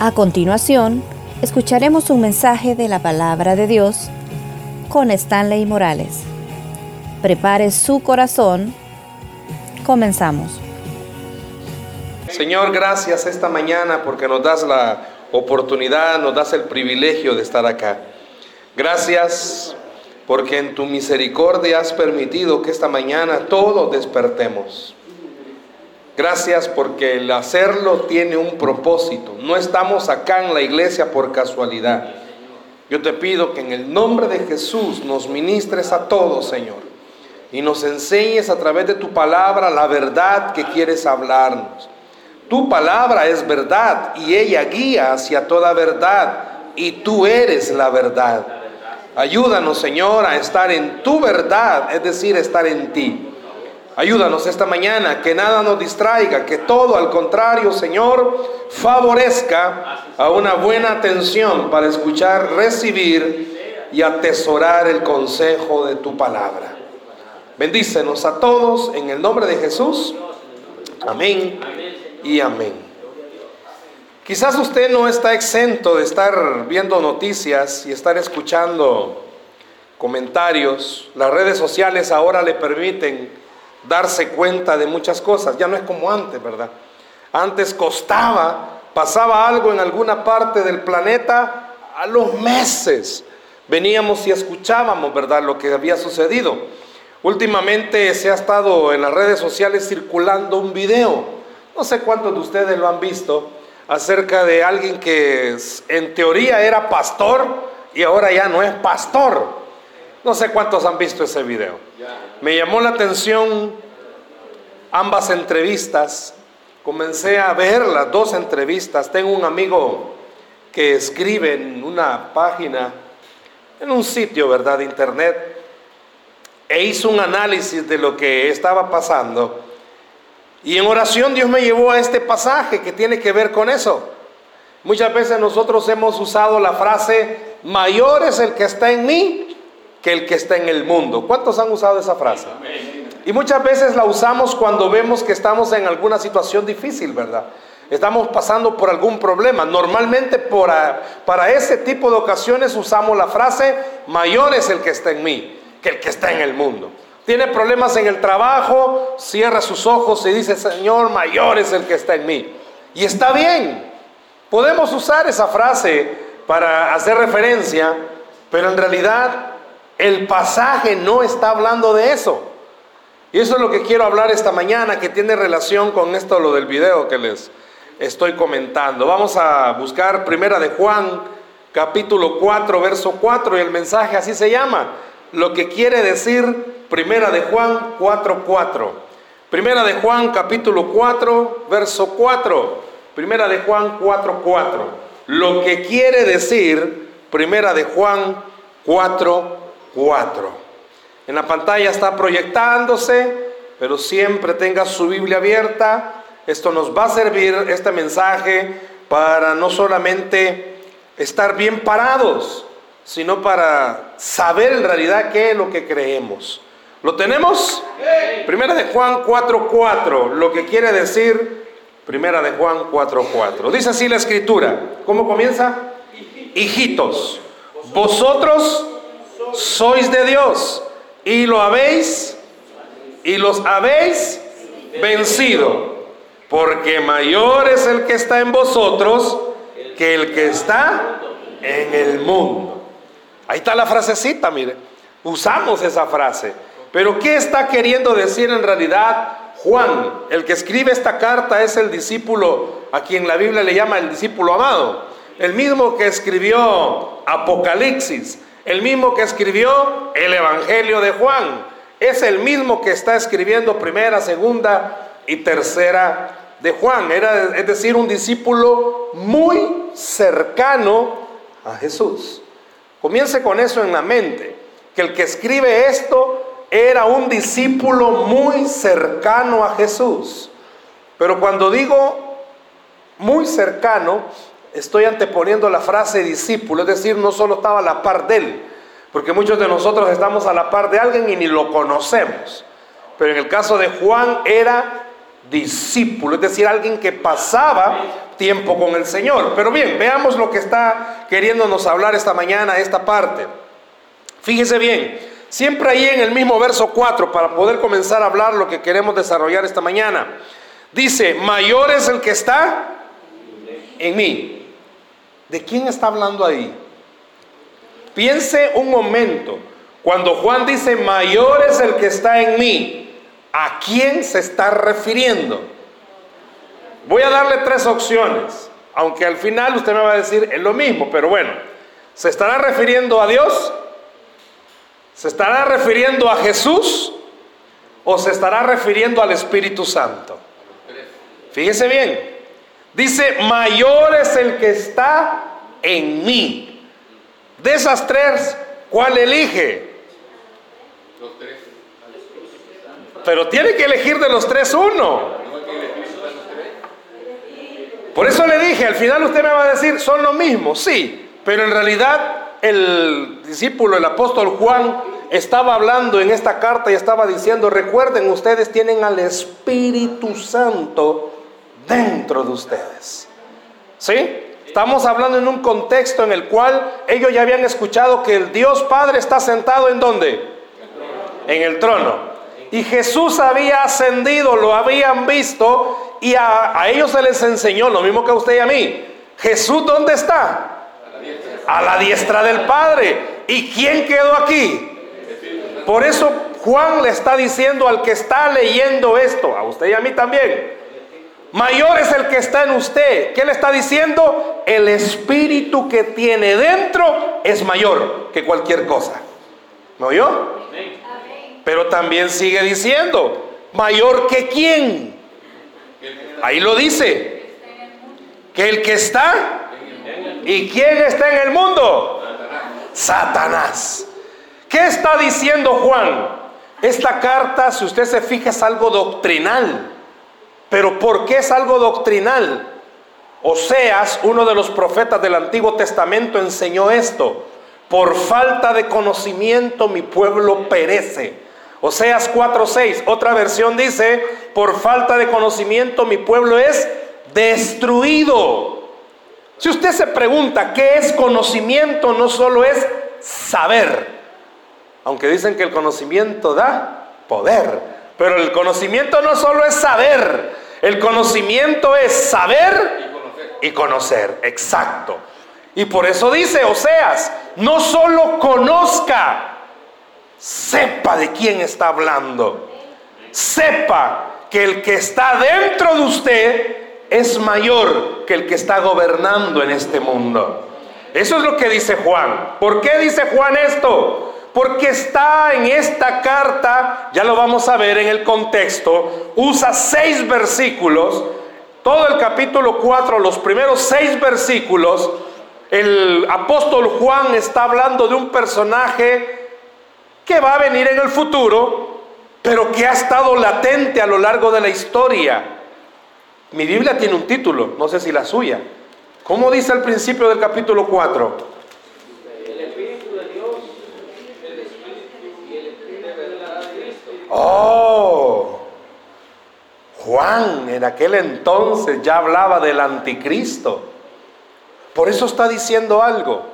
A continuación, escucharemos un mensaje de la palabra de Dios con Stanley Morales. Prepare su corazón. Comenzamos. Señor, gracias esta mañana porque nos das la oportunidad, nos das el privilegio de estar acá. Gracias porque en tu misericordia has permitido que esta mañana todos despertemos. Gracias porque el hacerlo tiene un propósito. No estamos acá en la iglesia por casualidad. Yo te pido que en el nombre de Jesús nos ministres a todos, Señor, y nos enseñes a través de tu palabra la verdad que quieres hablarnos. Tu palabra es verdad y ella guía hacia toda verdad y tú eres la verdad. Ayúdanos, Señor, a estar en tu verdad, es decir, estar en ti. Ayúdanos esta mañana, que nada nos distraiga, que todo al contrario, Señor, favorezca a una buena atención para escuchar, recibir y atesorar el consejo de tu palabra. Bendícenos a todos en el nombre de Jesús. Amén y amén. Quizás usted no está exento de estar viendo noticias y estar escuchando comentarios. Las redes sociales ahora le permiten darse cuenta de muchas cosas. Ya no es como antes, ¿verdad? Antes costaba, pasaba algo en alguna parte del planeta a los meses. Veníamos y escuchábamos, ¿verdad?, lo que había sucedido. Últimamente se ha estado en las redes sociales circulando un video, no sé cuántos de ustedes lo han visto, acerca de alguien que en teoría era pastor y ahora ya no es pastor. No sé cuántos han visto ese video. Me llamó la atención ambas entrevistas. Comencé a ver las dos entrevistas. Tengo un amigo que escribe en una página, en un sitio, ¿verdad?, de internet, e hizo un análisis de lo que estaba pasando. Y en oración Dios me llevó a este pasaje que tiene que ver con eso. Muchas veces nosotros hemos usado la frase, mayor es el que está en mí que el que está en el mundo. ¿Cuántos han usado esa frase? Y muchas veces la usamos cuando vemos que estamos en alguna situación difícil, ¿verdad? Estamos pasando por algún problema. Normalmente para ese tipo de ocasiones usamos la frase, mayor es el que está en mí que el que está en el mundo. Tiene problemas en el trabajo, cierra sus ojos y dice, Señor, mayor es el que está en mí. Y está bien. Podemos usar esa frase para hacer referencia, pero en realidad el pasaje no está hablando de eso. Y eso es lo que quiero hablar esta mañana, que tiene relación con esto, lo del video que les estoy comentando. Vamos a buscar Primera de Juan, capítulo 4, verso 4, y el mensaje así se llama. Lo que quiere decir Primera de Juan 4, 4. Primera de Juan, capítulo 4, verso 4. Primera de Juan 4, 4. Lo que quiere decir Primera de Juan 4, 4. 4. En la pantalla está proyectándose, pero siempre tenga su Biblia abierta. Esto nos va a servir, este mensaje, para no solamente estar bien parados, sino para saber en realidad qué es lo que creemos. ¿Lo tenemos? Primera de Juan 4.4, lo que quiere decir Primera de Juan 4.4. Dice así la escritura. ¿Cómo comienza? Hijitos, vosotros sois de Dios y lo habéis y los habéis vencido, porque mayor es el que está en vosotros que el que está en el mundo. Ahí está la frasecita, mire. Usamos esa frase. Pero ¿qué está queriendo decir en realidad Juan? El que escribe esta carta es el discípulo a quien la Biblia le llama el discípulo amado. El mismo que escribió Apocalipsis, el mismo que escribió el Evangelio de Juan, es el mismo que está escribiendo primera, segunda y tercera de Juan. Era, es decir, un discípulo muy cercano a Jesús. Comience con eso en la mente, que el que escribe esto era un discípulo muy cercano a Jesús. Pero cuando digo muy cercano, estoy anteponiendo la frase discípulo, es decir, no solo estaba a la par de él, porque muchos de nosotros estamos a la par de alguien y ni lo conocemos. Pero en el caso de Juan era discípulo, es decir, alguien que pasaba tiempo con el Señor. Pero bien, veamos lo que está queriéndonos hablar esta mañana, esta parte. Fíjese bien, siempre ahí en el mismo verso 4, para poder comenzar a hablar lo que queremos desarrollar esta mañana. Dice, mayor es el que está en mí. ¿De quién está hablando ahí? Piense un momento, cuando Juan dice, mayor es el que está en mí, ¿A quién se está refiriendo? Voy a darle tres opciones, aunque al final usted me va a decir es lo mismo, pero bueno, ¿se estará refiriendo a Dios? ¿Se estará refiriendo a Jesús? ¿O se estará refiriendo al Espíritu Santo? Fíjese bien, dice, mayor es el que está en mí. De esas tres, ¿cuál elige? Los tres. Pero tiene que elegir de los tres uno. Por eso le dije, al final usted me va a decir, son lo mismo, sí, pero en realidad el discípulo, el apóstol Juan, estaba hablando en esta carta y estaba diciendo, recuerden, ustedes tienen al Espíritu Santo dentro de ustedes. ¿Sí? Estamos hablando en un contexto en el cual ellos ya habían escuchado que el Dios Padre está sentado en dónde? En el trono. Y Jesús había ascendido, lo habían visto y a, ellos se les enseñó, lo mismo que a usted y a mí. Jesús, ¿dónde está? A la diestra del Padre. ¿Y quién quedó aquí? Por eso Juan le está diciendo al que está leyendo esto, a usted y a mí también. Mayor es el que está en usted. ¿Qué le está diciendo? El espíritu que tiene dentro es mayor que cualquier cosa. ¿Me oyó? Pero también sigue diciendo, mayor que quién. Ahí lo dice. Que el que está. ¿Y quién está en el mundo? Satanás. ¿Qué está diciendo Juan? Esta carta, si usted se fija, es algo doctrinal. Pero ¿por qué es algo doctrinal? Oseas, uno de los profetas del Antiguo Testamento, enseñó esto. Por falta de conocimiento mi pueblo perece. Oseas 4:6, otra versión dice, por falta de conocimiento mi pueblo es destruido. Si usted se pregunta qué es conocimiento, no solo es saber, aunque dicen que el conocimiento da poder, pero el conocimiento no solo es saber, el conocimiento es saber y conocer, exacto. Y por eso dice Oseas, no solo conozca, sepa de quién está hablando. Sepa que el que está dentro de usted es mayor que el que está gobernando en este mundo. Eso es lo que dice Juan. ¿Por qué dice Juan esto? Porque está en esta carta, ya lo vamos a ver en el contexto, usa seis versículos, todo el capítulo 4, los primeros seis versículos, el apóstol Juan está hablando de un personaje que va a venir en el futuro, pero que ha estado latente a lo largo de la historia. Mi Biblia tiene un título, no sé si la suya. ¿Cómo dice al principio del capítulo 4? Oh, Juan en aquel entonces ya hablaba del anticristo. Por eso está diciendo algo.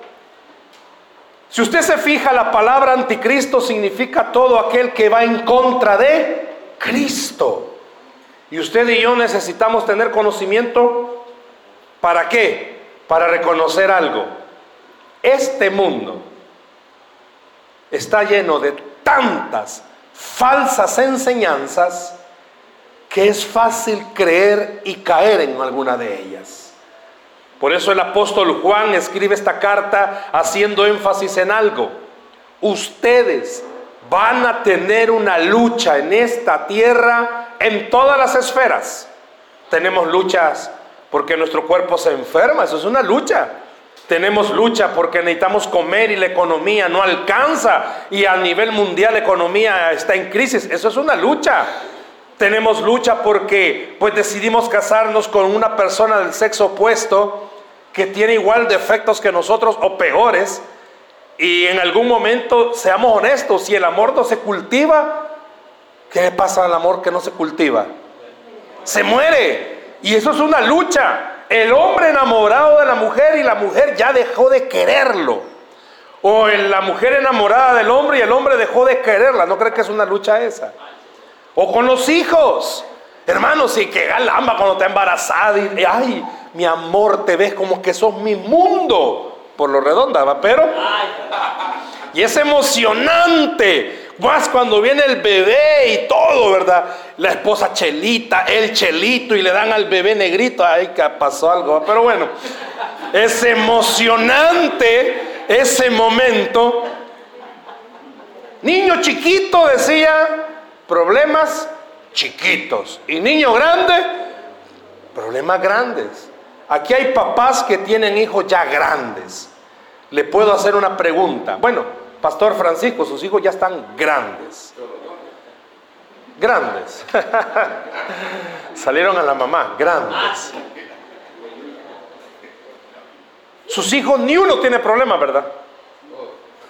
Si usted se fija, la palabra anticristo significa todo aquel que va en contra de Cristo. Y usted y yo necesitamos tener conocimiento. ¿Para qué? Para reconocer algo. Este mundo está lleno de tantas falsas enseñanzas que es fácil creer y caer en alguna de ellas. Por eso el apóstol Juan escribe esta carta haciendo énfasis en algo. Ustedes van a tener una lucha en esta tierra en todas las esferas. Tenemos luchas porque nuestro cuerpo se enferma, eso es una lucha. Tenemos lucha porque necesitamos comer y la economía no alcanza y a nivel mundial la economía está en crisis, eso es una lucha. Tenemos lucha porque pues decidimos casarnos con una persona del sexo opuesto que tiene igual defectos que nosotros o peores. Y en algún momento, seamos honestos, si el amor no se cultiva, ¿qué pasa al amor que no se cultiva? Se muere. Y eso es una lucha. El hombre enamorado de la mujer y la mujer ya dejó de quererlo. O la mujer enamorada del hombre y el hombre dejó de quererla. ¿No cree que es una lucha esa? O con los hijos. Hermanos, y que galamba cuando está embarazada y, ay, mi amor, te ves como que sos mi mundo. Por lo redonda, ¿va? Pero... Y es emocionante. Más cuando viene el bebé y todo, ¿verdad? La esposa chelita, el chelito y le dan al bebé negrito. Ay, que pasó algo. Pero bueno, es emocionante ese momento. Niño chiquito decía, problemas chiquitos. Y niño grande, problemas grandes. Aquí hay papás que tienen hijos ya grandes. Le puedo hacer una pregunta. Bueno, Pastor Francisco, sus hijos ya están grandes. Grandes. Salieron a la mamá, grandes. Sus hijos ni uno tiene problema, ¿verdad?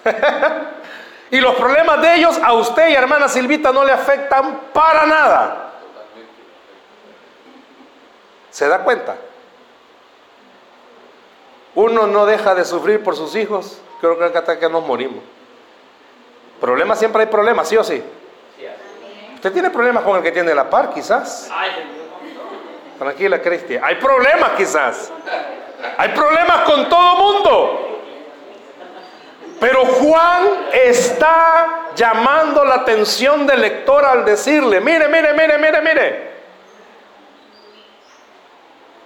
y los problemas de ellos a usted y hermana Silvita no le afectan para nada. ¿Se da cuenta? Uno no deja de sufrir por sus hijos, creo que hasta que nos morimos. Problemas siempre hay problemas, ¿sí o sí? Usted tiene problemas con el que tiene la par, quizás. Tranquila, Cristian. Hay problemas, quizás. Hay problemas con todo mundo. Pero Juan está llamando la atención del lector al decirle, mire, mire, mire, mire, mire.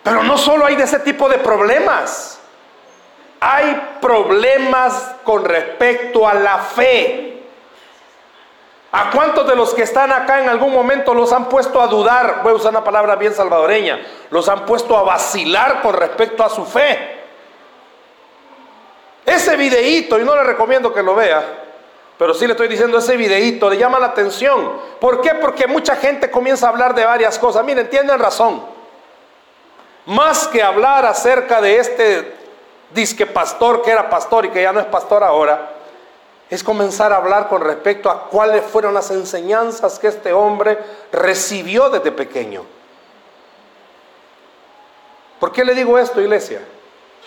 Pero no solo hay de ese tipo de problemas. Hay problemas con respecto a la fe. ¿A cuántos de los que están acá en algún momento los han puesto a dudar? Voy a usar una palabra bien salvadoreña. Los han puesto a vacilar con respecto a su fe. Ese videíto, y no le recomiendo que lo vea, pero sí le estoy diciendo ese videíto, le llama la atención. ¿Por qué? Porque mucha gente comienza a hablar de varias cosas. Miren, tienen razón. Más que hablar acerca de este disque pastor que era pastor y que ya no es pastor ahora, es comenzar a hablar con respecto a cuáles fueron las enseñanzas que este hombre recibió desde pequeño. ¿Por qué le digo esto, iglesia?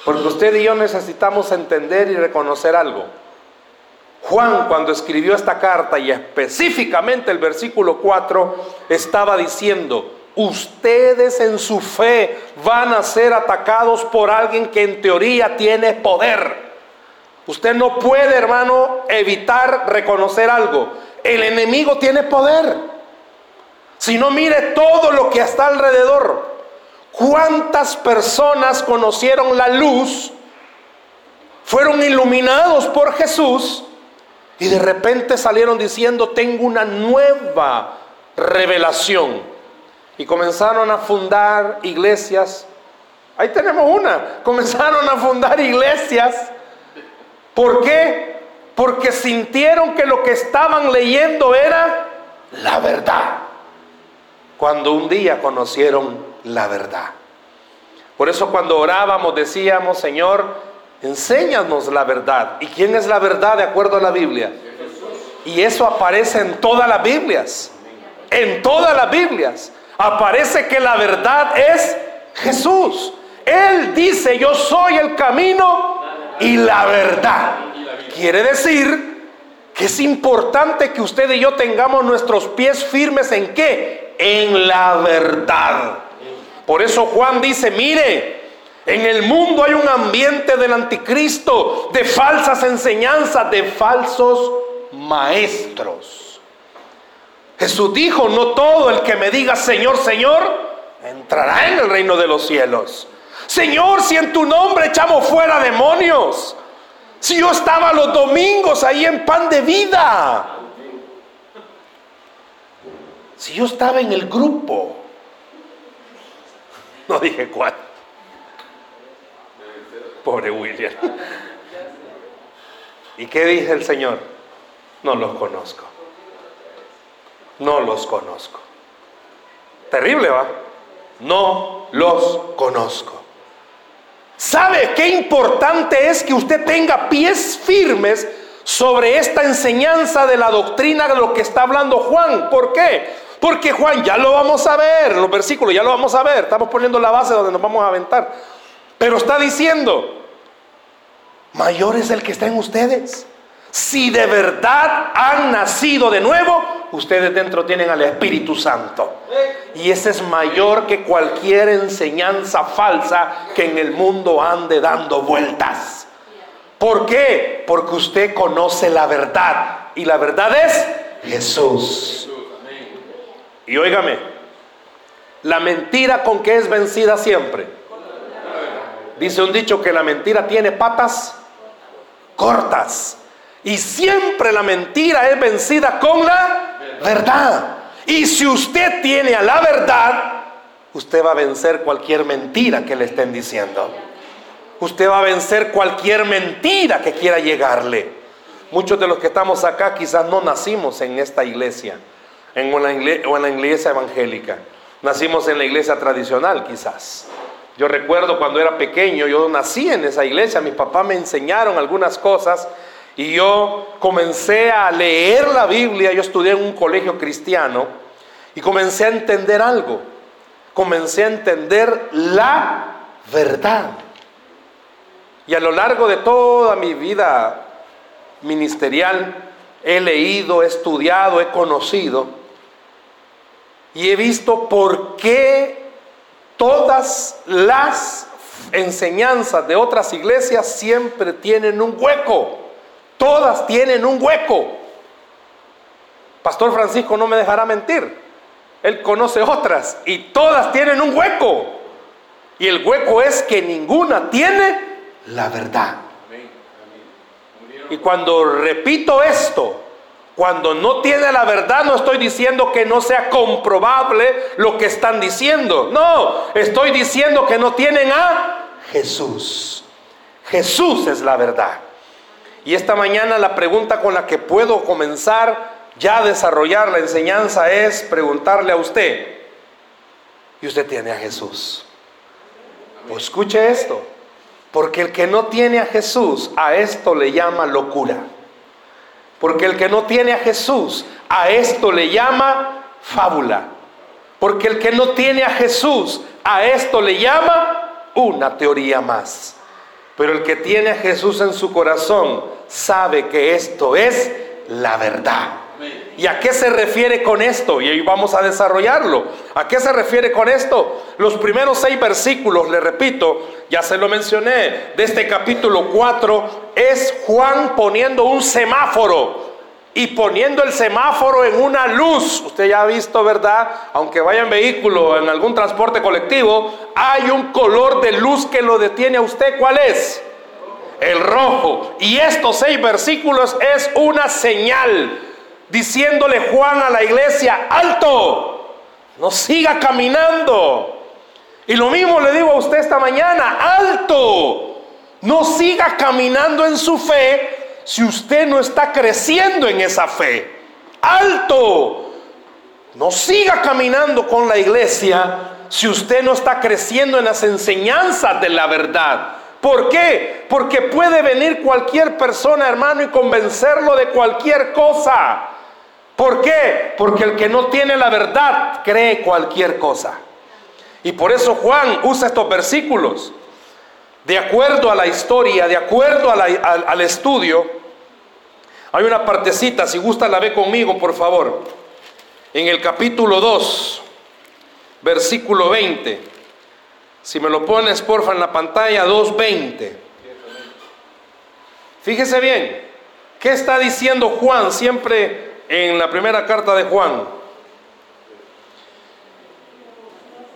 Porque usted y yo necesitamos entender y reconocer algo. Juan cuando escribió esta carta y específicamente el versículo 4 estaba diciendo, ustedes en su fe van a ser atacados por alguien que en teoría tiene poder. Usted no puede, hermano, evitar reconocer algo. El enemigo tiene poder. Si no mire todo lo que está alrededor. ¿Cuántas personas conocieron la luz? Fueron iluminados por Jesús y de repente salieron diciendo, tengo una nueva revelación. Y comenzaron a fundar iglesias. Ahí tenemos una. Comenzaron a fundar iglesias ¿Por qué? Porque sintieron que lo que estaban leyendo era la verdad. Cuando un día conocieron la verdad. Por eso cuando orábamos decíamos, Señor, enséñanos la verdad. ¿Y quién es la verdad de acuerdo a la Biblia? Y eso aparece en todas las Biblias. En todas las Biblias. Aparece que la verdad es Jesús. Él dice, yo soy el camino, y la verdad. Quiere decir que es importante que usted y yo tengamos nuestros pies firmes en qué? En la verdad. Por eso Juan dice, mire, en el mundo hay un ambiente del anticristo, de falsas enseñanzas, de falsos maestros. Jesús dijo, no todo el que me diga Señor, Señor, entrará en el reino de los cielos. Señor, si en tu nombre echamos fuera demonios. Si yo estaba los domingos ahí en pan de vida. Si yo estaba en el grupo. No dije cuál. Pobre William. ¿Y qué dice el Señor? No los conozco. No los conozco. Terrible, ¿va? No los conozco. ¿Sabe qué importante es que usted tenga pies firmes sobre esta enseñanza de la doctrina de lo que está hablando Juan? ¿Por qué? Porque Juan, ya lo vamos a ver, los versículos ya lo vamos a ver, estamos poniendo la base donde nos vamos a aventar. Pero está diciendo, mayor es el que está en ustedes. Si de verdad han nacido de nuevo, ustedes dentro tienen al Espíritu Santo. Y ese es mayor que cualquier enseñanza falsa que en el mundo ande dando vueltas. ¿Por qué? Porque usted conoce la verdad. Y la verdad es Jesús. Y óigame, la mentira con que es vencida siempre. Dice un dicho que la mentira tiene patas cortas. Y siempre la mentira es vencida con la verdad. Y si usted tiene a la verdad, usted va a vencer cualquier mentira que le estén diciendo. Usted va a vencer cualquier mentira que quiera llegarle. Muchos de los que estamos acá quizás no nacimos en esta iglesia, en una iglesia, o en la iglesia evangélica. Nacimos en la iglesia tradicional quizás. Yo recuerdo cuando era pequeño, yo nací en esa iglesia, mis papás me enseñaron algunas cosas y yo comencé a leer la Biblia, yo estudié en un colegio cristiano y comencé a entender algo. Comencé a entender la verdad. Y a lo largo de toda mi vida ministerial he leído, he estudiado, he conocido y he visto por qué todas las enseñanzas de otras iglesias siempre tienen un hueco. Todas tienen un hueco. Pastor Francisco no me dejará mentir. Él conoce otras y todas tienen un hueco. Y el hueco es que ninguna tiene la verdad. Y cuando repito esto, cuando no tiene la verdad, no estoy diciendo que no sea comprobable lo que están diciendo. No, estoy diciendo que no tienen a Jesús. Jesús es la verdad. Y esta mañana la pregunta con la que puedo comenzar ya a desarrollar la enseñanza es preguntarle a usted, ¿y usted tiene a Jesús? Pues escuche esto, porque el que no tiene a Jesús, a esto le llama locura. Porque el que no tiene a Jesús, a esto le llama fábula. Porque el que no tiene a Jesús, a esto le llama una teoría más. Pero el que tiene a Jesús en su corazón sabe que esto es la verdad. ¿Y a qué se refiere con esto? Y ahí vamos a desarrollarlo. ¿A qué se refiere con esto? Los primeros seis versículos, le repito, ya se lo mencioné, de este capítulo 4, es Juan poniendo un semáforo y poniendo el semáforo en una luz. Usted ya ha visto, ¿verdad? Aunque vaya en vehículo, en algún transporte colectivo, hay un color de luz que lo detiene a usted. ¿Cuál es? El rojo. Y estos seis versículos es una señal diciéndole Juan a la iglesia, alto, no siga caminando. Y lo mismo le digo a usted esta mañana, alto, no siga caminando en su fe si usted no está creciendo en esa fe. Alto. No siga caminando con la iglesia si usted no está creciendo en las enseñanzas de la verdad. ¿Por qué? Porque puede venir cualquier persona, hermano, y convencerlo de cualquier cosa. ¿Por qué? Porque el que no tiene la verdad cree cualquier cosa. Y por eso Juan usa estos versículos de acuerdo a la historia, de acuerdo al, estudio, hay una partecita, si gusta la ve conmigo, por favor, en el capítulo 2, versículo 20. Si me lo pones, porfa, en la pantalla, 2.20. Fíjese bien, ¿qué está diciendo Juan siempre en la primera carta de Juan?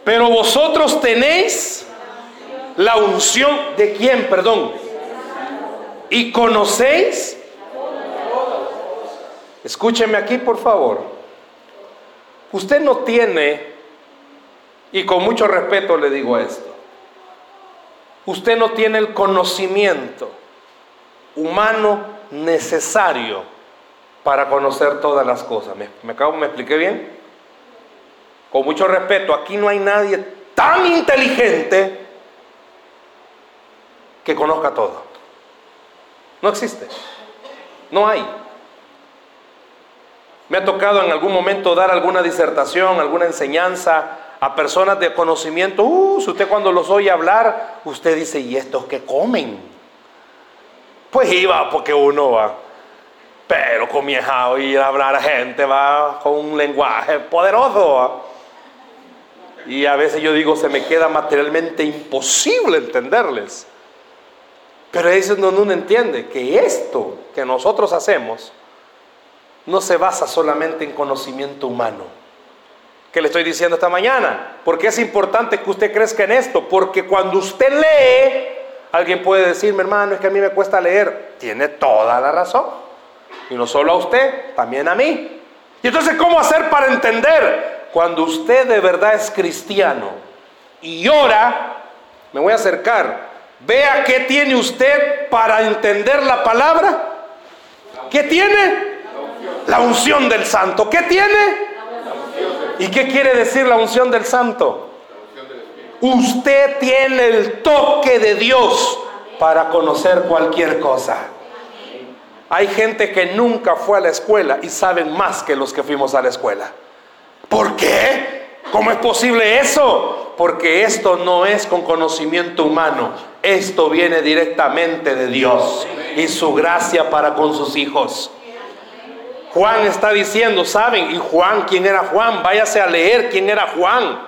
Pero vosotros tenéis la unción de quién, perdón. Y conocéis. Escúcheme aquí, por favor. Usted no tiene, y con mucho respeto le digo esto, usted no tiene el conocimiento humano necesario para conocer todas las cosas. ¿Me, me, ¿Me expliqué bien? Con mucho respeto, aquí no hay nadie tan inteligente que conozca todo. No existe. No hay. Me ha tocado en algún momento dar alguna disertación, alguna enseñanza a personas de conocimiento. Uh, si usted cuando los oye hablar, usted dice, ¿y estos qué comen? Pues iba porque uno va. Pero comienza a oír hablar a gente, va con un lenguaje poderoso. Y a veces yo digo, se me queda materialmente imposible entenderles. Pero eso no uno entiende que esto que nosotros hacemos no se basa solamente en conocimiento humano. ¿Qué le estoy diciendo esta mañana? Porque es importante que usted crezca en esto, porque cuando usted lee, alguien puede decirme, hermano, es que a mí me cuesta leer. Tiene toda la razón. Y no solo a usted, también a mí. Y entonces, ¿cómo hacer para entender? Cuando usted de verdad es cristiano y ora, me voy a acercar, vea qué tiene usted para entender la palabra. ¿Qué tiene? La unción del santo. ¿Qué tiene? ¿Y qué quiere decir la unción del santo? Usted tiene el toque de Dios para conocer cualquier cosa. Hay gente que nunca fue a la escuela y saben más que los que fuimos a la escuela. ¿Por qué? ¿Cómo es posible eso? Porque esto no es con conocimiento humano, esto viene directamente de Dios y su gracia para con sus hijos. Juan está diciendo, ¿saben? Y Juan, ¿quién era Juan? Váyase a leer quién era Juan.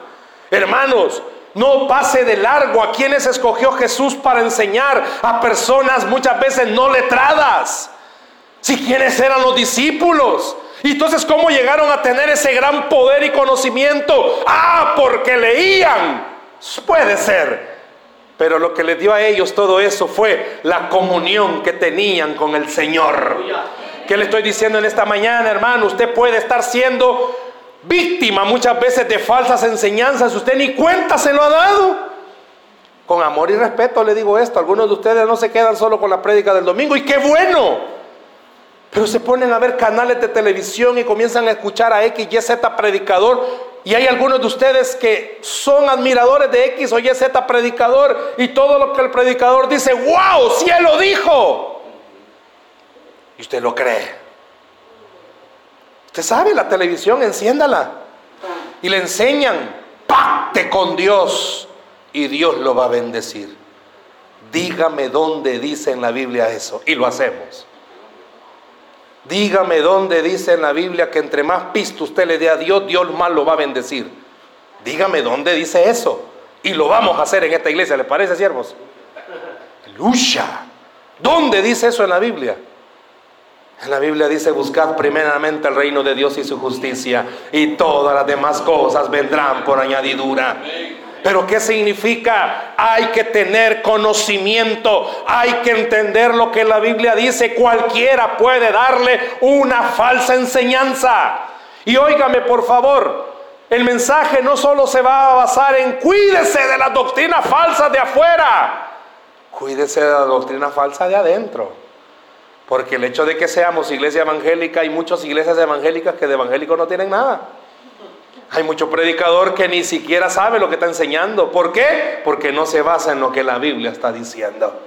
Hermanos, no pase de largo a quienes escogió Jesús para enseñar a personas muchas veces no letradas. Si quienes eran los discípulos. Y entonces, ¿cómo llegaron a tener ese gran poder y conocimiento? Ah, porque leían. Puede ser. Pero lo que les dio a ellos todo eso fue la comunión que tenían con el Señor. ¿Qué le estoy diciendo en esta mañana, hermano? Usted puede estar siendo víctima muchas veces de falsas enseñanzas. Usted ni cuenta se lo ha dado. Con amor y respeto le digo esto. Algunos de ustedes no se quedan solo con la prédica del domingo. Y qué bueno. Pero se ponen a ver canales de televisión y comienzan a escuchar a X, Y, Z predicador. Y hay algunos de ustedes que son admiradores de X o Y, Z predicador. Y todo lo que el predicador dice, wow, cielo dijo. Y usted lo cree. Usted sabe, la televisión, enciéndala. Y le enseñan, pacte con Dios y Dios lo va a bendecir. Dígame dónde dice en la Biblia eso. Y lo hacemos. Dígame dónde dice en la Biblia que entre más pisto usted le dé a Dios, Dios más lo va a bendecir. Dígame dónde dice eso. Y lo vamos a hacer en esta iglesia, ¿le parece, siervos? Lucha. ¿Dónde dice eso en la Biblia? En la Biblia dice, buscad primeramente el reino de Dios y su justicia y todas las demás cosas vendrán por añadidura. Pero ¿qué significa? Hay que tener conocimiento, hay que entender lo que la Biblia dice. Cualquiera puede darle una falsa enseñanza. Y óigame por favor, el mensaje no solo se va a basar en cuídese de las doctrinas falsas de afuera, cuídese de la doctrina falsa de adentro. Porque el hecho de que seamos iglesia evangélica, hay muchas iglesias evangélicas que de evangélico no tienen nada. Hay mucho predicador que ni siquiera sabe lo que está enseñando. ¿Por qué? Porque no se basa en lo que la Biblia está diciendo.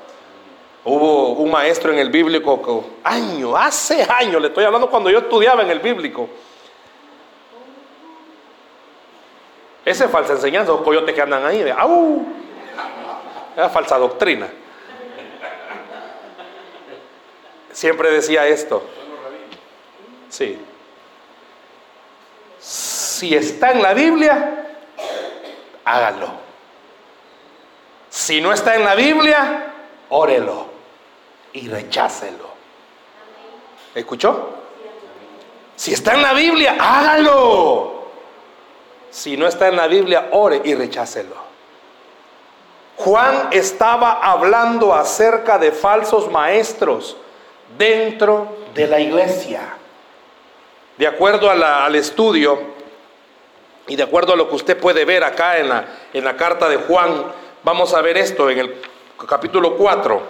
Hubo un maestro en el bíblico, año, hace años, le estoy hablando cuando yo estudiaba en el bíblico. Esa es falsa enseñanza, los coyotes que andan ahí, ¡au! Es falsa doctrina. siempre decía esto. Sí. Si está en la Biblia, hágalo. Si no está en la Biblia, órelo y rechácelo. ¿Escuchó? Si está en la Biblia, hágalo. Si no está en la Biblia, ore y rechácelo. Juan estaba hablando acerca de falsos maestros dentro de la iglesia. De acuerdo al estudio y de acuerdo a lo que usted puede ver acá en la, en la carta de Juan, vamos a ver esto en el capítulo 4,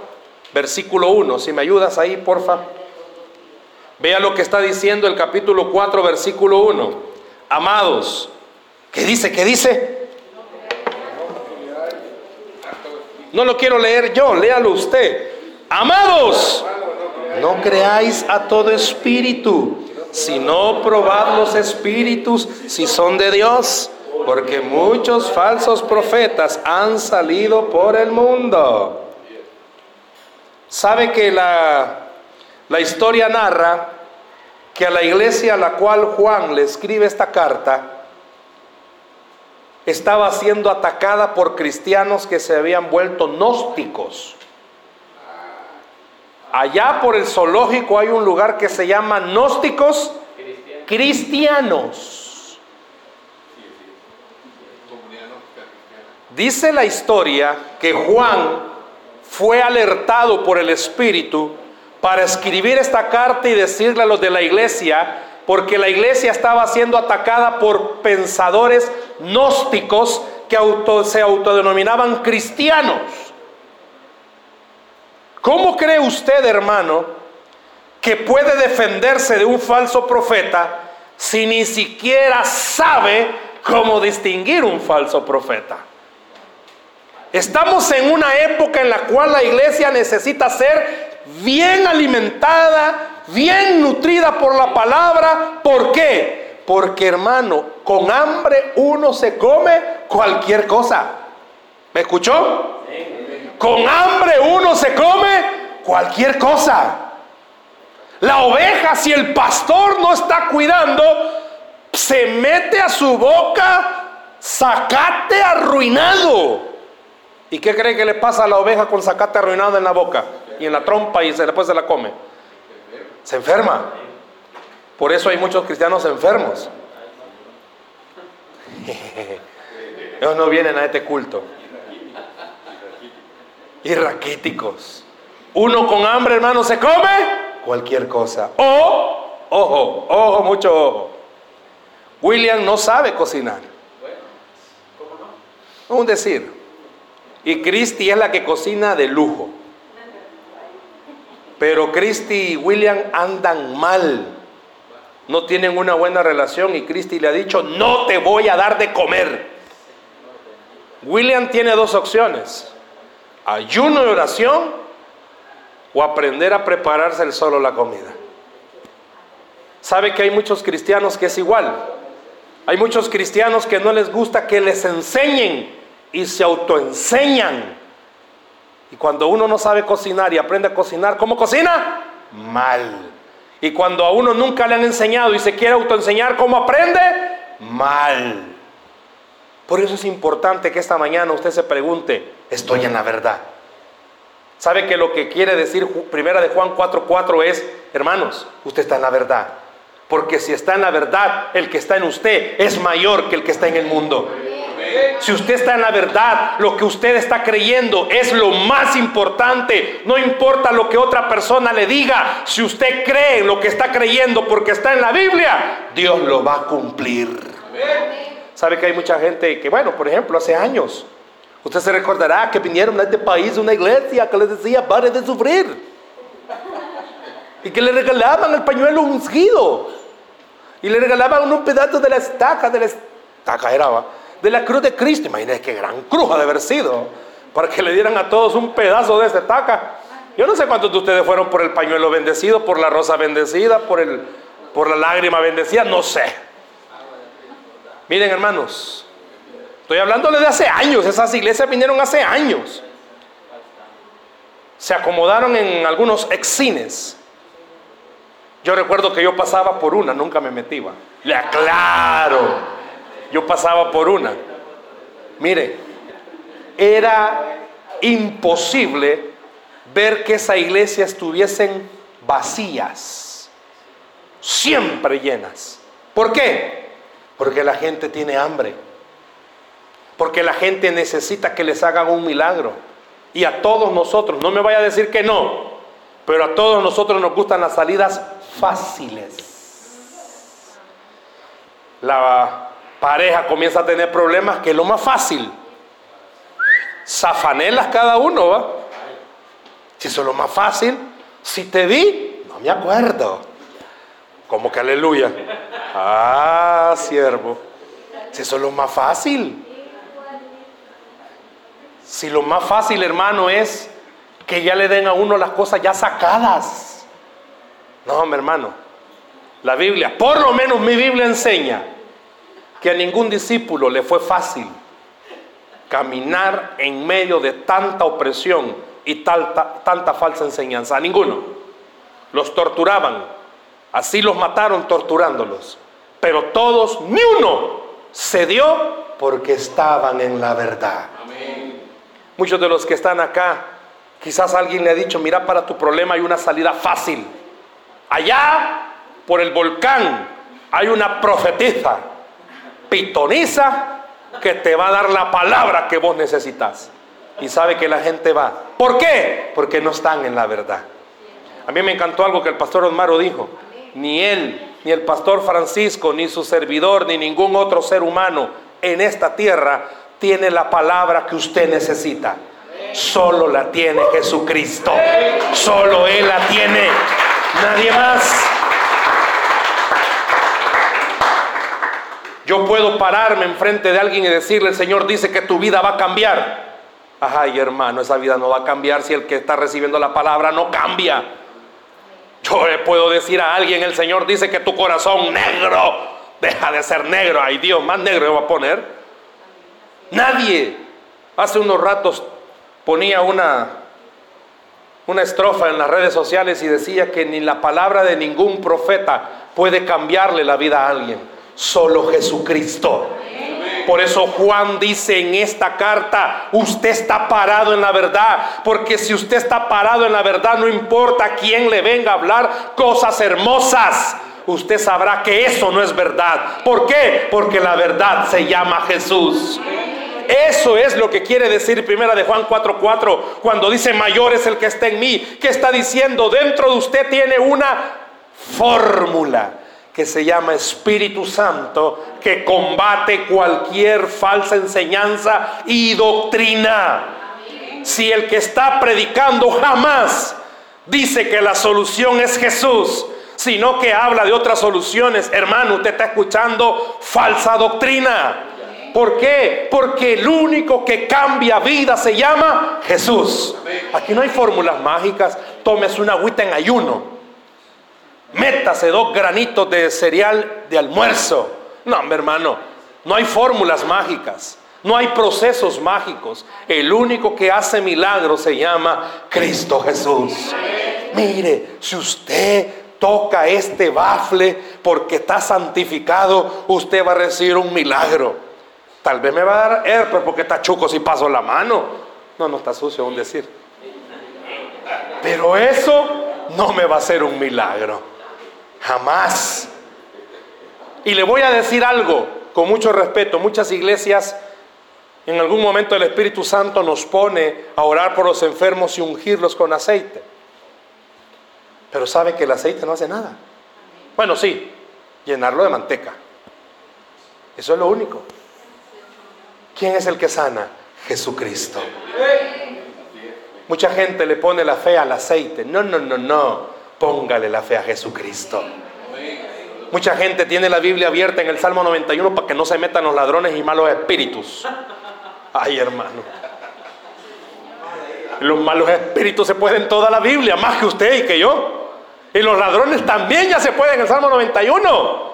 versículo 1. Si me ayudas ahí, porfa. Vea lo que está diciendo el capítulo 4, versículo 1. Amados, ¿qué dice? ¿Qué dice? No lo quiero leer yo, léalo usted. Amados, no creáis a todo espíritu, sino probad los espíritus si son de Dios, porque muchos falsos profetas han salido por el mundo. ¿Sabe que la, la historia narra que a la iglesia a la cual Juan le escribe esta carta, estaba siendo atacada por cristianos que se habían vuelto gnósticos. Allá por el zoológico hay un lugar que se llama gnósticos cristianos. Dice la historia que Juan fue alertado por el Espíritu para escribir esta carta y decirle a los de la iglesia, porque la iglesia estaba siendo atacada por pensadores gnósticos que se autodenominaban cristianos. ¿Cómo cree usted, hermano, que puede defenderse de un falso profeta si ni siquiera sabe cómo distinguir un falso profeta? Estamos en una época en la cual la iglesia necesita ser bien alimentada, bien nutrida por la palabra. ¿Por qué? Porque hermano, con hambre uno se come cualquier cosa. ¿Me escuchó? Con hambre uno se come cualquier cosa. La oveja, si el pastor no está cuidando, se mete a su boca sacate arruinado. ¿Y qué cree que le pasa a la oveja con sacate arruinado en la boca y en la trompa y después se la come? Se enferma. Por eso hay muchos cristianos enfermos. Ellos no vienen a este culto. Y raquíticos. Uno con hambre, hermano, se come cualquier cosa. O, ojo, ojo, mucho ojo. William no sabe cocinar. Un decir. Y Christy es la que cocina de lujo. Pero Christy y William andan mal. No tienen una buena relación y Christy le ha dicho, no te voy a dar de comer. William tiene dos opciones. Ayuno y oración o aprender a prepararse el solo la comida. ¿Sabe que hay muchos cristianos que es igual? Hay muchos cristianos que no les gusta que les enseñen y se autoenseñan. Y cuando uno no sabe cocinar y aprende a cocinar, ¿cómo cocina? Mal. Y cuando a uno nunca le han enseñado y se quiere autoenseñar, ¿cómo aprende? Mal. Por eso es importante que esta mañana usted se pregunte, ¿estoy en la verdad? ¿Sabe que lo que quiere decir primera de Juan 4:4 es, hermanos, usted está en la verdad? Porque si está en la verdad, el que está en usted es mayor que el que está en el mundo. Si usted está en la verdad, lo que usted está creyendo es lo más importante. No importa lo que otra persona le diga. Si usted cree en lo que está creyendo porque está en la Biblia, Dios lo va a cumplir. ¿Sabe que hay mucha gente que, bueno, por ejemplo, hace años, usted se recordará que vinieron a este país una iglesia que les decía, pare de sufrir. Y que le regalaban el pañuelo ungido. Y le regalaban un pedazo de la estaca, de la estaca era, de la cruz de Cristo. Imagínense qué gran cruz ha de haber sido. Para que le dieran a todos un pedazo de esta taca. Yo no sé cuántos de ustedes fueron por el pañuelo bendecido, por la rosa bendecida, por, el, por la lágrima bendecida, no sé. Miren hermanos, estoy hablándole de hace años, esas iglesias vinieron hace años. Se acomodaron en algunos excines. Yo recuerdo que yo pasaba por una, nunca me metía. Le aclaro. Yo pasaba por una. Mire, era imposible ver que esa iglesia estuviesen vacías, siempre llenas. ¿Por qué? Porque la gente tiene hambre. Porque la gente necesita que les hagan un milagro. Y a todos nosotros, no me vaya a decir que no, pero a todos nosotros nos gustan las salidas fáciles. La pareja comienza a tener problemas, que es lo más fácil. Zafanelas cada uno, ¿va? Si eso es lo más fácil, si te vi, no me acuerdo. Como que aleluya. Ah, siervo. Si eso es lo más fácil. Si lo más fácil, hermano, es que ya le den a uno las cosas ya sacadas. No, mi hermano. La Biblia, por lo menos mi Biblia enseña que a ningún discípulo le fue fácil caminar en medio de tanta opresión y tanta, tanta falsa enseñanza. A ninguno. Los torturaban. Así los mataron torturándolos. Pero todos, ni uno, se dio porque estaban en la verdad. Muchos de los que están acá, quizás alguien le ha dicho, mira, para tu problema hay una salida fácil. Allá, por el volcán, hay una profetisa, pitoniza, que te va a dar la palabra que vos necesitas. Y sabe que la gente va. ¿Por qué? Porque no están en la verdad. A mí me encantó algo que el pastor Osmaro dijo. Ni él, ni el pastor Francisco, ni su servidor, ni ningún otro ser humano en esta tierra tiene la palabra que usted necesita. Solo la tiene Jesucristo. Solo Él la tiene. Nadie más. Yo puedo pararme enfrente de alguien y decirle, el Señor dice que tu vida va a cambiar. Ay, hermano, esa vida no va a cambiar si el que está recibiendo la palabra no cambia. Yo le puedo decir a alguien, el Señor dice que tu corazón negro deja de ser negro. Ay, Dios, más negro va a poner. Nadie. Hace unos ratos ponía una, una estrofa en las redes sociales y decía que ni la palabra de ningún profeta puede cambiarle la vida a alguien solo Jesucristo. Por eso Juan dice en esta carta, usted está parado en la verdad, porque si usted está parado en la verdad, no importa quién le venga a hablar cosas hermosas, usted sabrá que eso no es verdad. ¿Por qué? Porque la verdad se llama Jesús. Eso es lo que quiere decir primera de Juan 4:4 cuando dice mayor es el que está en mí. ¿Qué está diciendo? Dentro de usted tiene una fórmula que se llama Espíritu Santo, que combate cualquier falsa enseñanza y doctrina. Si el que está predicando jamás dice que la solución es Jesús, sino que habla de otras soluciones, hermano, usted está escuchando falsa doctrina. ¿Por qué? Porque el único que cambia vida se llama Jesús. Aquí no hay fórmulas mágicas. Tómese una agüita en ayuno métase dos granitos de cereal de almuerzo. No, mi hermano, no hay fórmulas mágicas, no hay procesos mágicos. El único que hace milagros se llama Cristo Jesús. Mire, si usted toca este bafle porque está santificado, usted va a recibir un milagro. Tal vez me va a dar herpes porque está chuco si paso la mano. No, no está sucio, un decir. Pero eso no me va a hacer un milagro. Jamás. Y le voy a decir algo con mucho respeto. Muchas iglesias en algún momento el Espíritu Santo nos pone a orar por los enfermos y ungirlos con aceite. Pero sabe que el aceite no hace nada. Bueno, sí, llenarlo de manteca. Eso es lo único. ¿Quién es el que sana? Jesucristo. Mucha gente le pone la fe al aceite. No, no, no, no. Póngale la fe a Jesucristo. Mucha gente tiene la Biblia abierta en el Salmo 91 para que no se metan los ladrones y malos espíritus. Ay, hermano. Los malos espíritus se pueden toda la Biblia, más que usted y que yo. Y los ladrones también ya se pueden en el Salmo 91.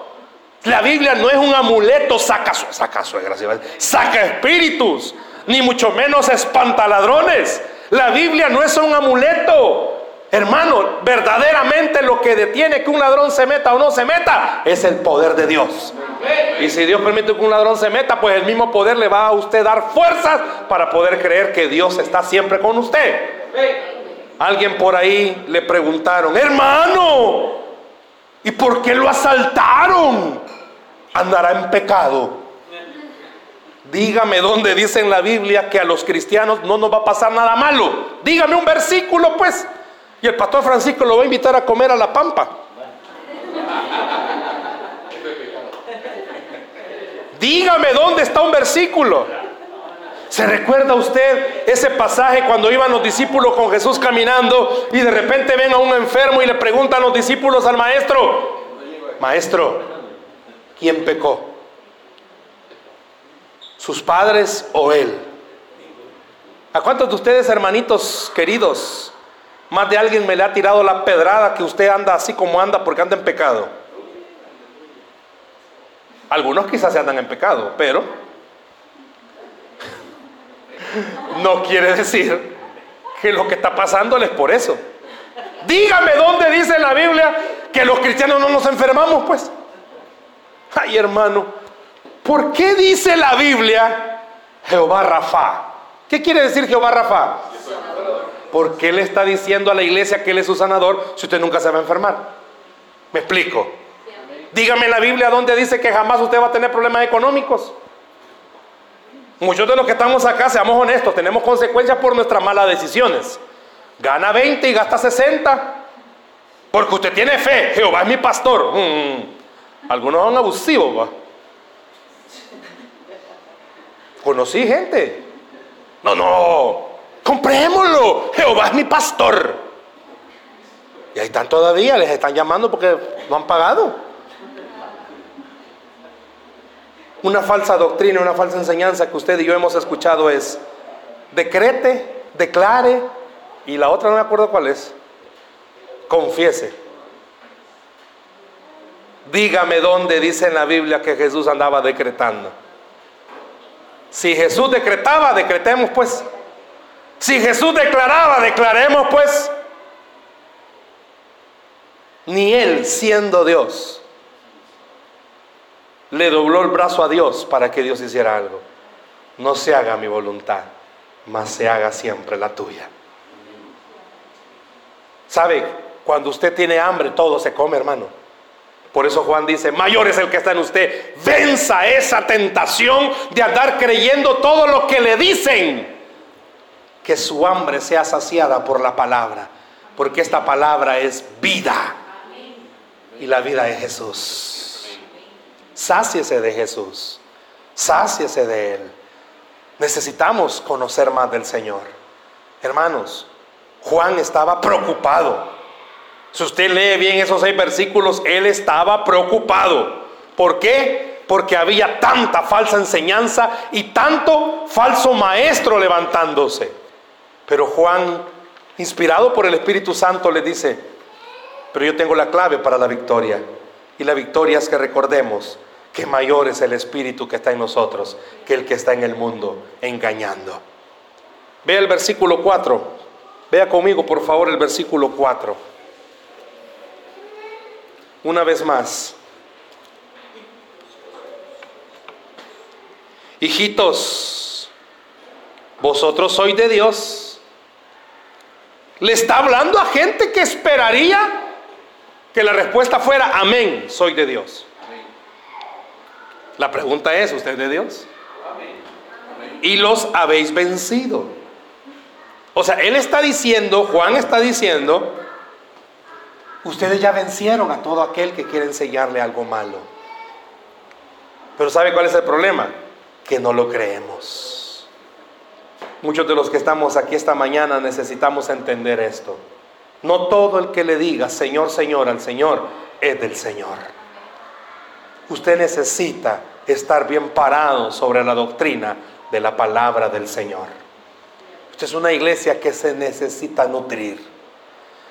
La Biblia no es un amuleto, saca, saca suegra, saca espíritus, ni mucho menos espanta ladrones. La Biblia no es un amuleto. Hermano, verdaderamente lo que detiene que un ladrón se meta o no se meta es el poder de Dios. Y si Dios permite que un ladrón se meta, pues el mismo poder le va a usted dar fuerzas para poder creer que Dios está siempre con usted. Alguien por ahí le preguntaron, hermano, ¿y por qué lo asaltaron? Andará en pecado. Dígame dónde dice en la Biblia que a los cristianos no nos va a pasar nada malo. Dígame un versículo, pues. Y el pastor Francisco lo va a invitar a comer a la pampa. Dígame dónde está un versículo. ¿Se recuerda usted ese pasaje cuando iban los discípulos con Jesús caminando y de repente ven a un enfermo y le preguntan los discípulos al maestro, maestro, ¿quién pecó? ¿Sus padres o él? ¿A cuántos de ustedes, hermanitos queridos, más de alguien me le ha tirado la pedrada que usted anda así como anda porque anda en pecado. Algunos quizás se andan en pecado, pero no quiere decir que lo que está pasando es por eso. Dígame dónde dice la Biblia que los cristianos no nos enfermamos, pues. Ay, hermano, ¿por qué dice la Biblia Jehová Rafa? ¿Qué quiere decir Jehová Rafa? ¿Por qué le está diciendo a la iglesia que Él es su sanador si usted nunca se va a enfermar? ¿Me explico? Dígame en la Biblia dónde dice que jamás usted va a tener problemas económicos. Muchos de los que estamos acá, seamos honestos, tenemos consecuencias por nuestras malas decisiones. Gana 20 y gasta 60. Porque usted tiene fe. Jehová es mi pastor. Mm. Algunos son abusivos. Conocí gente. No, no. Comprémoslo. Jehová es mi pastor. Y ahí están todavía. Les están llamando porque no han pagado. Una falsa doctrina, una falsa enseñanza que usted y yo hemos escuchado es decrete, declare, y la otra no me acuerdo cuál es, confiese. Dígame dónde dice en la Biblia que Jesús andaba decretando. Si Jesús decretaba, decretemos pues. Si Jesús declaraba, declaremos pues. Ni Él siendo Dios le dobló el brazo a Dios para que Dios hiciera algo. No se haga mi voluntad, mas se haga siempre la tuya. ¿Sabe? Cuando usted tiene hambre, todo se come, hermano. Por eso Juan dice, mayor es el que está en usted. Venza esa tentación de andar creyendo todo lo que le dicen. Que su hambre sea saciada por la palabra. Porque esta palabra es vida. Y la vida es Jesús. Sáciese de Jesús. Sáciese de Él. Necesitamos conocer más del Señor. Hermanos, Juan estaba preocupado. Si usted lee bien esos seis versículos, él estaba preocupado. ¿Por qué? Porque había tanta falsa enseñanza y tanto falso maestro levantándose. Pero Juan, inspirado por el Espíritu Santo, le dice, pero yo tengo la clave para la victoria. Y la victoria es que recordemos que mayor es el Espíritu que está en nosotros que el que está en el mundo engañando. Vea el versículo 4. Vea conmigo, por favor, el versículo 4. Una vez más. Hijitos, vosotros sois de Dios. Le está hablando a gente que esperaría que la respuesta fuera amén, soy de Dios. La pregunta es, ¿usted es de Dios? Y los habéis vencido. O sea, él está diciendo, Juan está diciendo, ustedes ya vencieron a todo aquel que quiere enseñarle algo malo. Pero ¿sabe cuál es el problema? Que no lo creemos. Muchos de los que estamos aquí esta mañana necesitamos entender esto. No todo el que le diga Señor, Señor al Señor es del Señor usted necesita estar bien parado sobre la doctrina de la palabra del Señor. Usted es una iglesia que se necesita nutrir.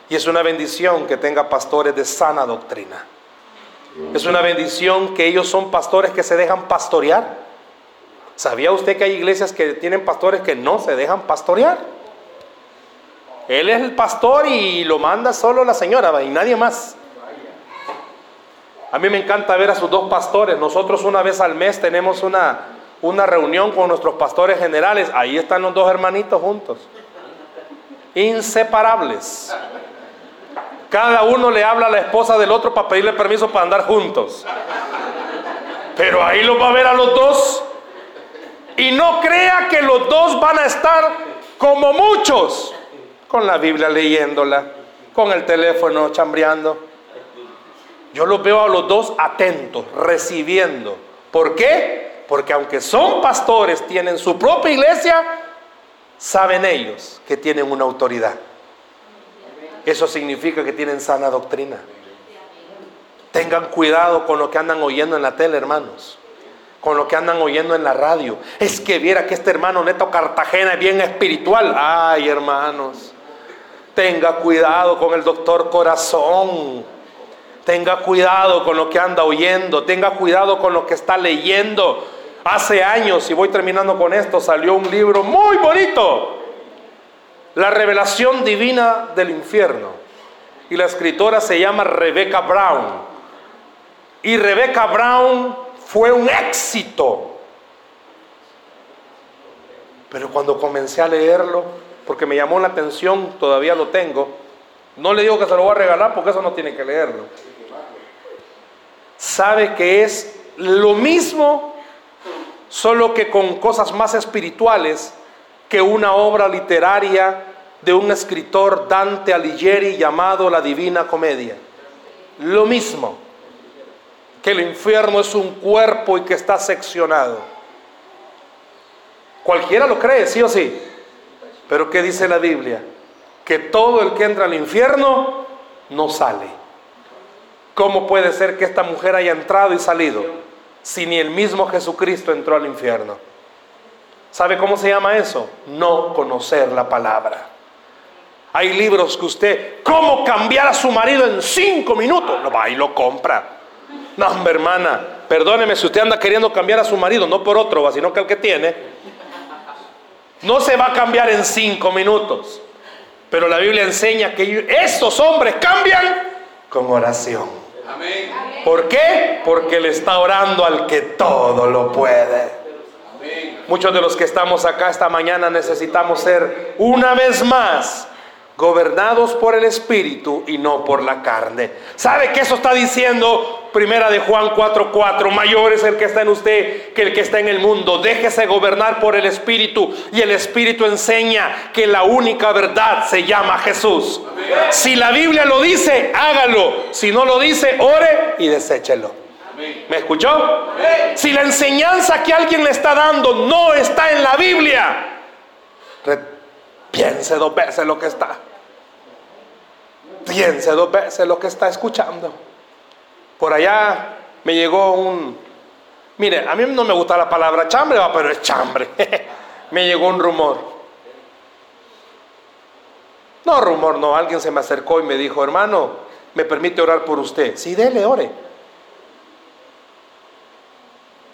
Y es una bendición que tenga pastores de sana doctrina. Es una bendición que ellos son pastores que se dejan pastorear. ¿Sabía usted que hay iglesias que tienen pastores que no se dejan pastorear? Él es el pastor y lo manda solo la señora y nadie más. A mí me encanta ver a sus dos pastores. Nosotros una vez al mes tenemos una, una reunión con nuestros pastores generales. Ahí están los dos hermanitos juntos. Inseparables. Cada uno le habla a la esposa del otro para pedirle permiso para andar juntos. Pero ahí los va a ver a los dos. Y no crea que los dos van a estar como muchos. Con la Biblia leyéndola. Con el teléfono chambreando yo los veo a los dos atentos, recibiendo. ¿Por qué? Porque aunque son pastores, tienen su propia iglesia, saben ellos que tienen una autoridad. Eso significa que tienen sana doctrina. Tengan cuidado con lo que andan oyendo en la tele, hermanos. Con lo que andan oyendo en la radio. Es que viera que este hermano Neto Cartagena es bien espiritual. Ay, hermanos. Tenga cuidado con el doctor corazón Tenga cuidado con lo que anda oyendo, tenga cuidado con lo que está leyendo. Hace años, y voy terminando con esto, salió un libro muy bonito, La revelación divina del infierno. Y la escritora se llama Rebecca Brown. Y Rebecca Brown fue un éxito. Pero cuando comencé a leerlo, porque me llamó la atención, todavía lo tengo, no le digo que se lo voy a regalar porque eso no tiene que leerlo sabe que es lo mismo, solo que con cosas más espirituales que una obra literaria de un escritor Dante Alighieri llamado La Divina Comedia. Lo mismo, que el infierno es un cuerpo y que está seccionado. Cualquiera lo cree, sí o sí. Pero ¿qué dice la Biblia? Que todo el que entra al infierno no sale. ¿Cómo puede ser que esta mujer haya entrado y salido si ni el mismo Jesucristo entró al infierno? ¿Sabe cómo se llama eso? No conocer la palabra. Hay libros que usted, ¿cómo cambiar a su marido en cinco minutos? Lo va y lo compra. No, hermana, perdóneme si usted anda queriendo cambiar a su marido, no por otro, sino que el que tiene. No se va a cambiar en cinco minutos. Pero la Biblia enseña que estos hombres cambian con oración. ¿Por qué? Porque le está orando al que todo lo puede. Muchos de los que estamos acá esta mañana necesitamos ser una vez más gobernados por el Espíritu y no por la carne. ¿Sabe qué eso está diciendo Primera de Juan 4:4? Mayor es el que está en usted que el que está en el mundo. Déjese gobernar por el Espíritu y el Espíritu enseña que la única verdad se llama Jesús. Si la Biblia lo dice, hágalo. Si no lo dice, ore y deséchelo. ¿Me escuchó? Si la enseñanza que alguien le está dando no está en la Biblia, piense dos veces lo que está. Piense dos veces lo que está escuchando. Por allá me llegó un... Mire, a mí no me gusta la palabra chambre, pero es chambre. me llegó un rumor. No, rumor, no. Alguien se me acercó y me dijo, hermano, ¿me permite orar por usted? Sí, dele, ore.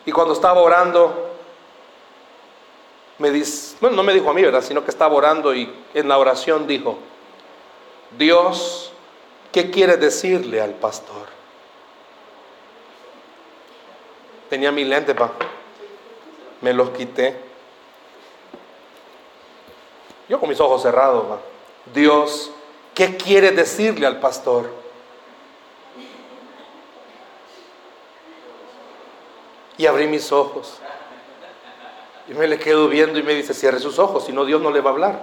Y cuando estaba orando, bueno, no me dijo a mí, ¿verdad? Sino que estaba orando y en la oración dijo, Dios, ¿qué quiere decirle al pastor? Tenía mi lente, pa. Me los quité. Yo con mis ojos cerrados, pa. Dios, ¿qué quiere decirle al pastor? Y abrí mis ojos. Y me le quedo viendo y me dice, cierre sus ojos, si no Dios no le va a hablar.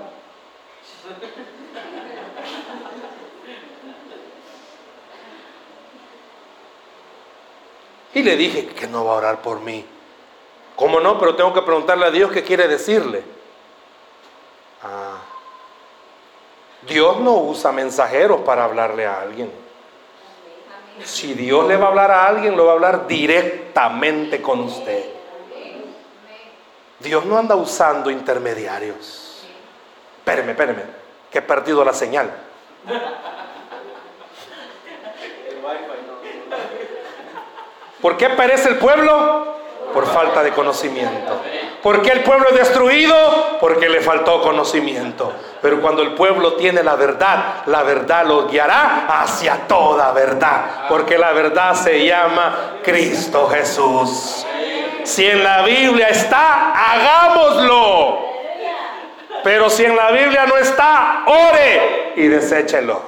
Y le dije que no va a orar por mí. ¿Cómo no? Pero tengo que preguntarle a Dios qué quiere decirle. Ah. Dios no usa mensajeros para hablarle a alguien. Si Dios le va a hablar a alguien, lo va a hablar directamente con usted. Dios no anda usando intermediarios. Espéreme, espéreme, que he perdido la señal. ¿Por qué perece el pueblo? Por falta de conocimiento. ¿Por qué el pueblo es destruido? Porque le faltó conocimiento. Pero cuando el pueblo tiene la verdad, la verdad lo guiará hacia toda verdad. Porque la verdad se llama Cristo Jesús. Si en la Biblia está, hagámoslo. Pero si en la Biblia no está, ore y deséchelo.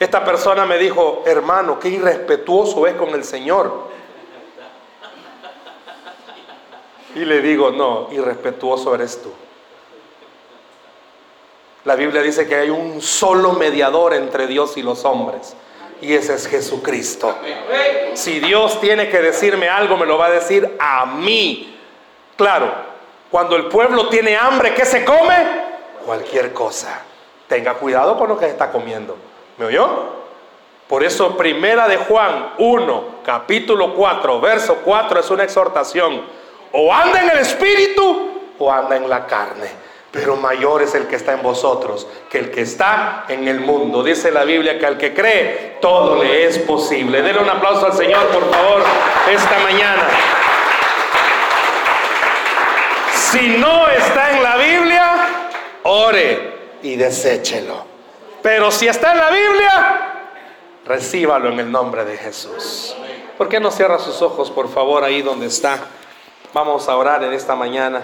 Esta persona me dijo, hermano, qué irrespetuoso es con el Señor. Y le digo, no, irrespetuoso eres tú. La Biblia dice que hay un solo mediador entre Dios y los hombres. Y ese es Jesucristo. Si Dios tiene que decirme algo, me lo va a decir a mí. Claro, cuando el pueblo tiene hambre, ¿qué se come? Cualquier cosa. Tenga cuidado con lo que está comiendo. ¿Me oyó? Por eso primera de Juan 1, capítulo 4, verso 4 es una exhortación. O anda en el espíritu o anda en la carne. Pero mayor es el que está en vosotros que el que está en el mundo. Dice la Biblia que al que cree, todo le es posible. Denle un aplauso al Señor, por favor, esta mañana. Si no está en la Biblia, ore y deséchelo. Pero si está en la Biblia, recíbalo en el nombre de Jesús. ¿Por qué no cierra sus ojos, por favor, ahí donde está? Vamos a orar en esta mañana.